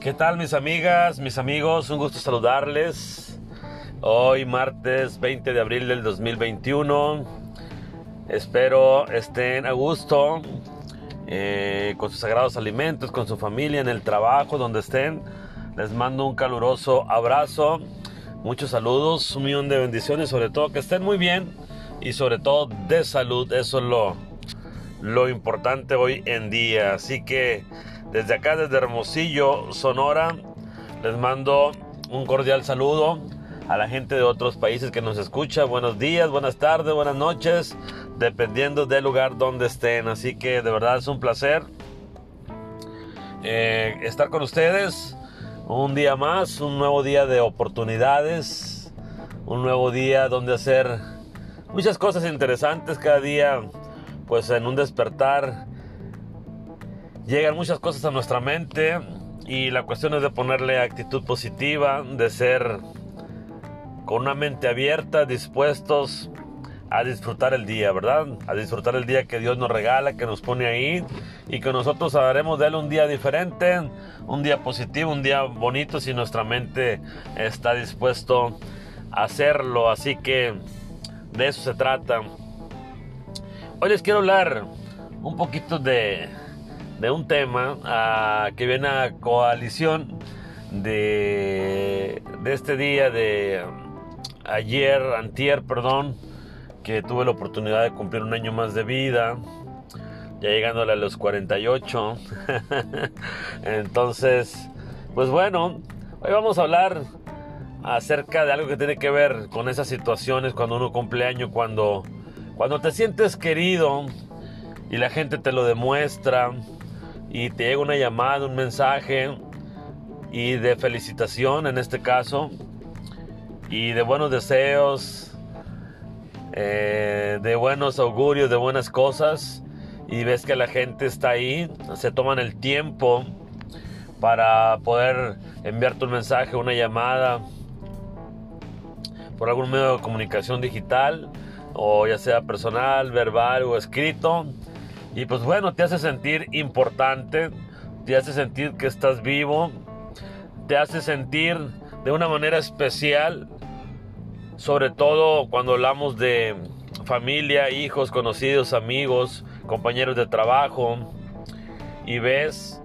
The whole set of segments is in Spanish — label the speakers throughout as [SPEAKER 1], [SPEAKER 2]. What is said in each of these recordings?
[SPEAKER 1] ¿Qué tal mis amigas, mis amigos? Un gusto saludarles. Hoy martes 20 de abril del 2021. Espero estén a gusto eh, con sus sagrados alimentos, con su familia, en el trabajo, donde estén. Les mando un caluroso abrazo, muchos saludos, un millón de bendiciones, sobre todo que estén muy bien y sobre todo de salud. Eso es lo, lo importante hoy en día. Así que desde acá, desde Hermosillo, Sonora, les mando un cordial saludo a la gente de otros países que nos escucha. Buenos días, buenas tardes, buenas noches, dependiendo del lugar donde estén. Así que de verdad es un placer eh, estar con ustedes. Un día más, un nuevo día de oportunidades, un nuevo día donde hacer muchas cosas interesantes cada día, pues en un despertar llegan muchas cosas a nuestra mente y la cuestión es de ponerle actitud positiva, de ser con una mente abierta, dispuestos a disfrutar el día, ¿verdad? A disfrutar el día que Dios nos regala, que nos pone ahí y que nosotros haremos de él un día diferente, un día positivo, un día bonito si nuestra mente está dispuesto a hacerlo. Así que de eso se trata. Hoy les quiero hablar un poquito de de un tema uh, que viene a coalición de, de este día de ayer, antier, perdón, que tuve la oportunidad de cumplir un año más de vida, ya llegándole a los 48. Entonces, pues bueno, hoy vamos a hablar acerca de algo que tiene que ver con esas situaciones cuando uno cumple año, cuando, cuando te sientes querido y la gente te lo demuestra y te llega una llamada, un mensaje y de felicitación en este caso y de buenos deseos, eh, de buenos augurios, de buenas cosas y ves que la gente está ahí, se toman el tiempo para poder enviarte un mensaje, una llamada por algún medio de comunicación digital o ya sea personal, verbal o escrito y pues bueno, te hace sentir importante, te hace sentir que estás vivo, te hace sentir de una manera especial, sobre todo cuando hablamos de familia, hijos, conocidos, amigos, compañeros de trabajo, y ves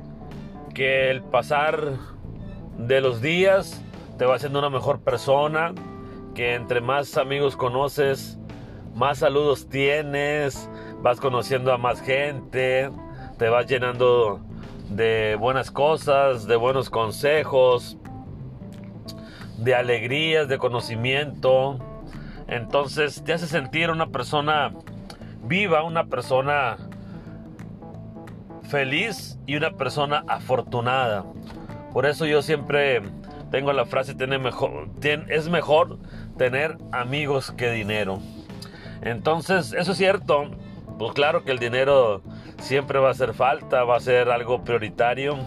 [SPEAKER 1] que el pasar de los días te va haciendo una mejor persona, que entre más amigos conoces, más saludos tienes, vas conociendo a más gente, te vas llenando de buenas cosas, de buenos consejos, de alegrías, de conocimiento. Entonces te hace sentir una persona viva, una persona feliz y una persona afortunada. Por eso yo siempre tengo la frase, tiene mejor, es mejor tener amigos que dinero. Entonces, eso es cierto. Pues claro que el dinero siempre va a hacer falta, va a ser algo prioritario,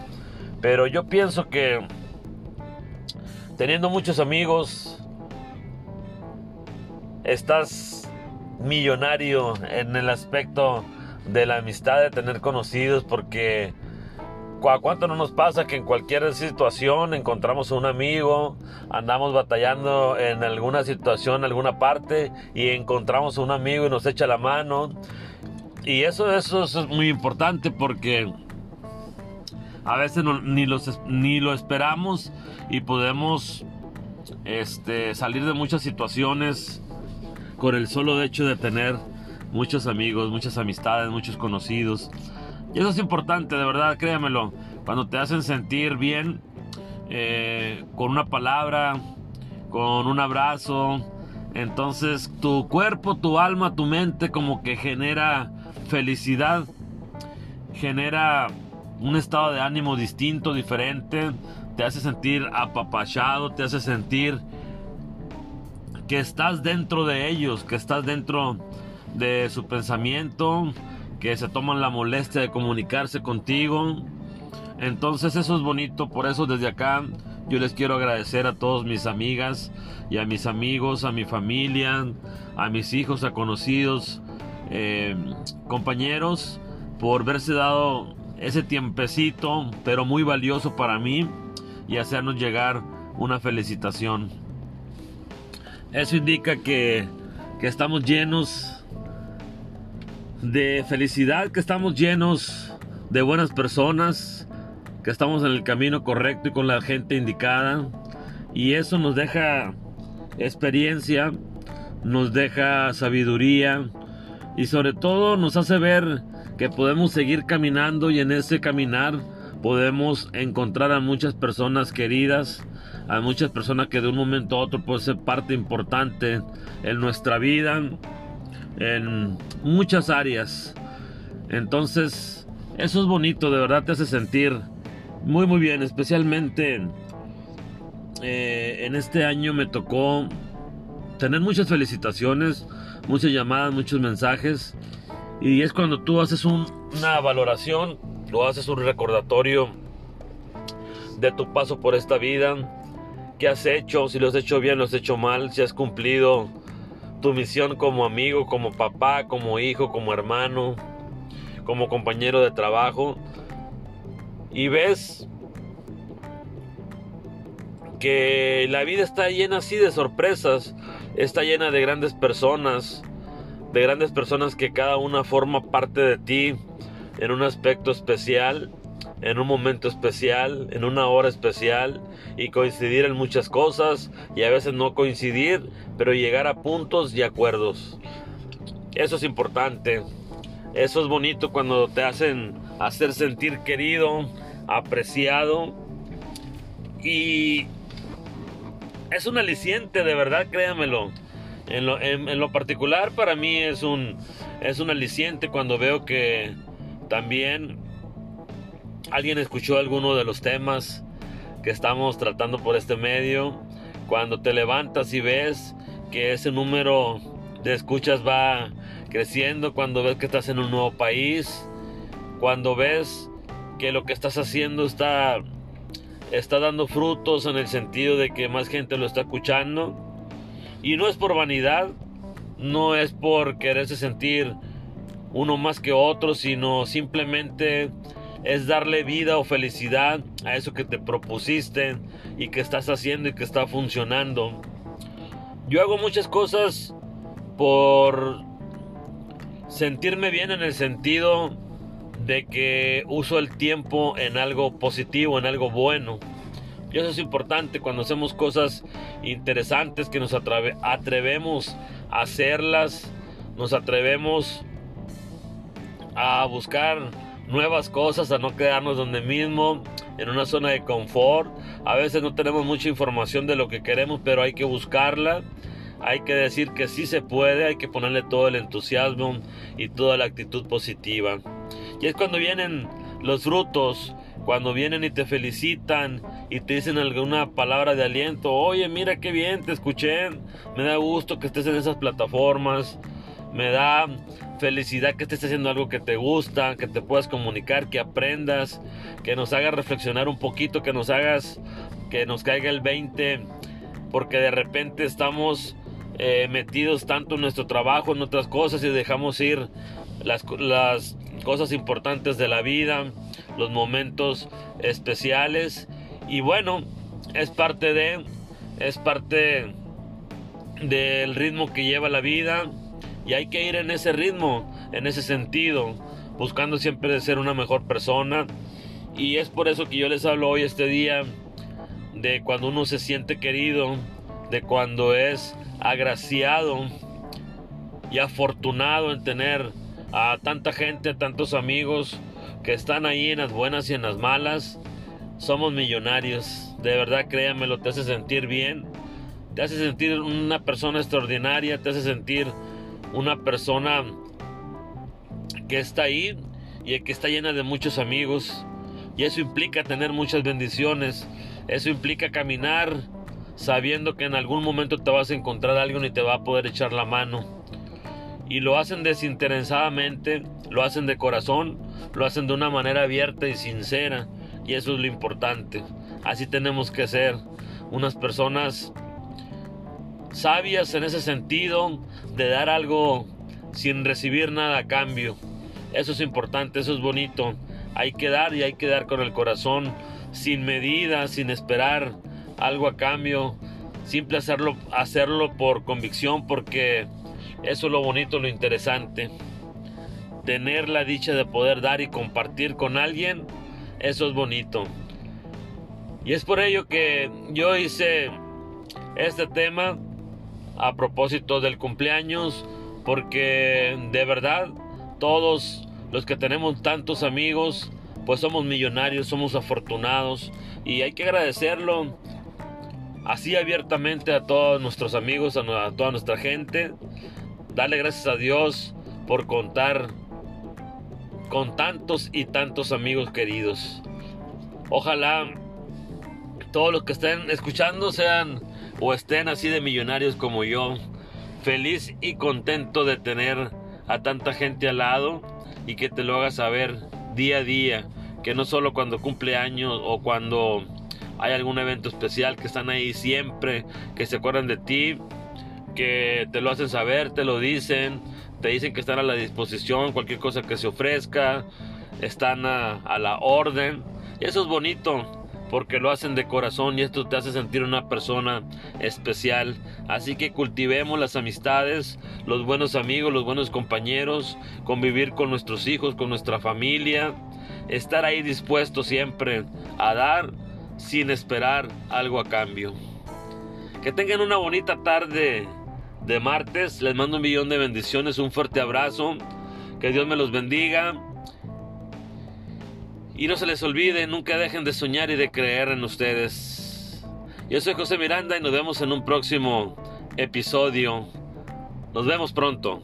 [SPEAKER 1] pero yo pienso que teniendo muchos amigos, estás millonario en el aspecto de la amistad, de tener conocidos, porque ¿A cuánto no nos pasa que en cualquier situación encontramos a un amigo, andamos batallando en alguna situación, alguna parte, y encontramos a un amigo y nos echa la mano? Y eso, eso, es muy importante porque a veces ni, los, ni lo esperamos y podemos este, salir de muchas situaciones con el solo hecho de tener muchos amigos, muchas amistades, muchos conocidos. Y eso es importante, de verdad, créamelo. Cuando te hacen sentir bien eh, con una palabra, con un abrazo, entonces tu cuerpo, tu alma, tu mente como que genera felicidad, genera un estado de ánimo distinto, diferente, te hace sentir apapachado, te hace sentir que estás dentro de ellos, que estás dentro de su pensamiento, que se toman la molestia de comunicarse contigo. Entonces eso es bonito, por eso desde acá yo les quiero agradecer a todos mis amigas y a mis amigos, a mi familia, a mis hijos, a conocidos, eh, compañeros, por verse dado ese tiempecito, pero muy valioso para mí, y hacernos llegar una felicitación. Eso indica que, que estamos llenos de felicidad, que estamos llenos de buenas personas, que estamos en el camino correcto y con la gente indicada. Y eso nos deja experiencia, nos deja sabiduría y sobre todo nos hace ver que podemos seguir caminando y en ese caminar podemos encontrar a muchas personas queridas, a muchas personas que de un momento a otro pueden ser parte importante en nuestra vida, en muchas áreas. Entonces, eso es bonito, de verdad te hace sentir muy muy bien, especialmente eh, en este año me tocó tener muchas felicitaciones, muchas llamadas, muchos mensajes. Y es cuando tú haces una valoración, lo haces un recordatorio de tu paso por esta vida, qué has hecho, si lo has hecho bien, lo has hecho mal, si has cumplido tu misión como amigo, como papá, como hijo, como hermano, como compañero de trabajo. Y ves que la vida está llena así de sorpresas, está llena de grandes personas, de grandes personas que cada una forma parte de ti en un aspecto especial, en un momento especial, en una hora especial y coincidir en muchas cosas y a veces no coincidir, pero llegar a puntos y acuerdos. Eso es importante. Eso es bonito cuando te hacen hacer sentir querido, apreciado y es un aliciente, de verdad, créamelo. En lo, en, lo, particular para mí es un, es un aliciente cuando veo que también alguien escuchó alguno de los temas que estamos tratando por este medio. Cuando te levantas y ves que ese número de escuchas va creciendo, cuando ves que estás en un nuevo país, cuando ves que lo que estás haciendo está está dando frutos en el sentido de que más gente lo está escuchando. Y no es por vanidad, no es por quererse sentir uno más que otro, sino simplemente es darle vida o felicidad a eso que te propusiste y que estás haciendo y que está funcionando. Yo hago muchas cosas por sentirme bien en el sentido de que uso el tiempo en algo positivo, en algo bueno. Y eso es importante cuando hacemos cosas interesantes, que nos atrevemos a hacerlas, nos atrevemos a buscar nuevas cosas, a no quedarnos donde mismo, en una zona de confort. A veces no tenemos mucha información de lo que queremos, pero hay que buscarla. Hay que decir que sí se puede, hay que ponerle todo el entusiasmo y toda la actitud positiva. Y es cuando vienen los frutos, cuando vienen y te felicitan y te dicen alguna palabra de aliento. Oye, mira qué bien, te escuché. Me da gusto que estés en esas plataformas. Me da felicidad que estés haciendo algo que te gusta, que te puedas comunicar, que aprendas, que nos hagas reflexionar un poquito, que nos hagas que nos caiga el 20, porque de repente estamos eh, metidos tanto en nuestro trabajo, en otras cosas y dejamos ir las, las cosas importantes de la vida, los momentos especiales. Y bueno, es parte de es parte del ritmo que lleva la vida. Y hay que ir en ese ritmo, en ese sentido, buscando siempre ser una mejor persona. Y es por eso que yo les hablo hoy este día de cuando uno se siente querido, de cuando es agraciado y afortunado en tener a tanta gente, a tantos amigos que están ahí en las buenas y en las malas. Somos millonarios, de verdad créanmelo, te hace sentir bien, te hace sentir una persona extraordinaria, te hace sentir una persona que está ahí y que está llena de muchos amigos. Y eso implica tener muchas bendiciones, eso implica caminar sabiendo que en algún momento te vas a encontrar a alguien y te va a poder echar la mano y lo hacen desinteresadamente, lo hacen de corazón, lo hacen de una manera abierta y sincera y eso es lo importante. Así tenemos que ser unas personas sabias en ese sentido de dar algo sin recibir nada a cambio. Eso es importante, eso es bonito. Hay que dar y hay que dar con el corazón sin medida, sin esperar algo a cambio, simple hacerlo, hacerlo por convicción, porque eso es lo bonito, lo interesante. Tener la dicha de poder dar y compartir con alguien, eso es bonito. Y es por ello que yo hice este tema a propósito del cumpleaños, porque de verdad todos los que tenemos tantos amigos, pues somos millonarios, somos afortunados y hay que agradecerlo así abiertamente a todos nuestros amigos, a, toda nuestra gente. Darle gracias a Dios por contar con tantos y tantos amigos queridos. Ojalá todos los que estén escuchando sean o estén así de millonarios como yo. Feliz y contento de tener a tanta gente al lado y que te lo haga saber día a día. Que no solo cuando cumple años o cuando hay algún evento especial que están ahí siempre, que se acuerdan de ti, que te lo hacen saber, te lo dicen, te dicen que están a la disposición, cualquier cosa que se ofrezca, están a, la orden. Y eso es bonito, porque lo hacen de corazón y esto te hace sentir una persona especial. Así que cultivemos las amistades, los buenos amigos, los buenos compañeros, convivir con nuestros hijos, con nuestra familia, estar ahí dispuesto siempre a dar sin esperar algo a cambio. Que tengan una bonita tarde de martes. Les mando un millón de bendiciones, un fuerte abrazo. Que Dios me los bendiga. Y no se les olvide, nunca dejen de soñar y de creer en ustedes. Yo soy José Miranda y nos vemos en un próximo episodio. Nos vemos pronto.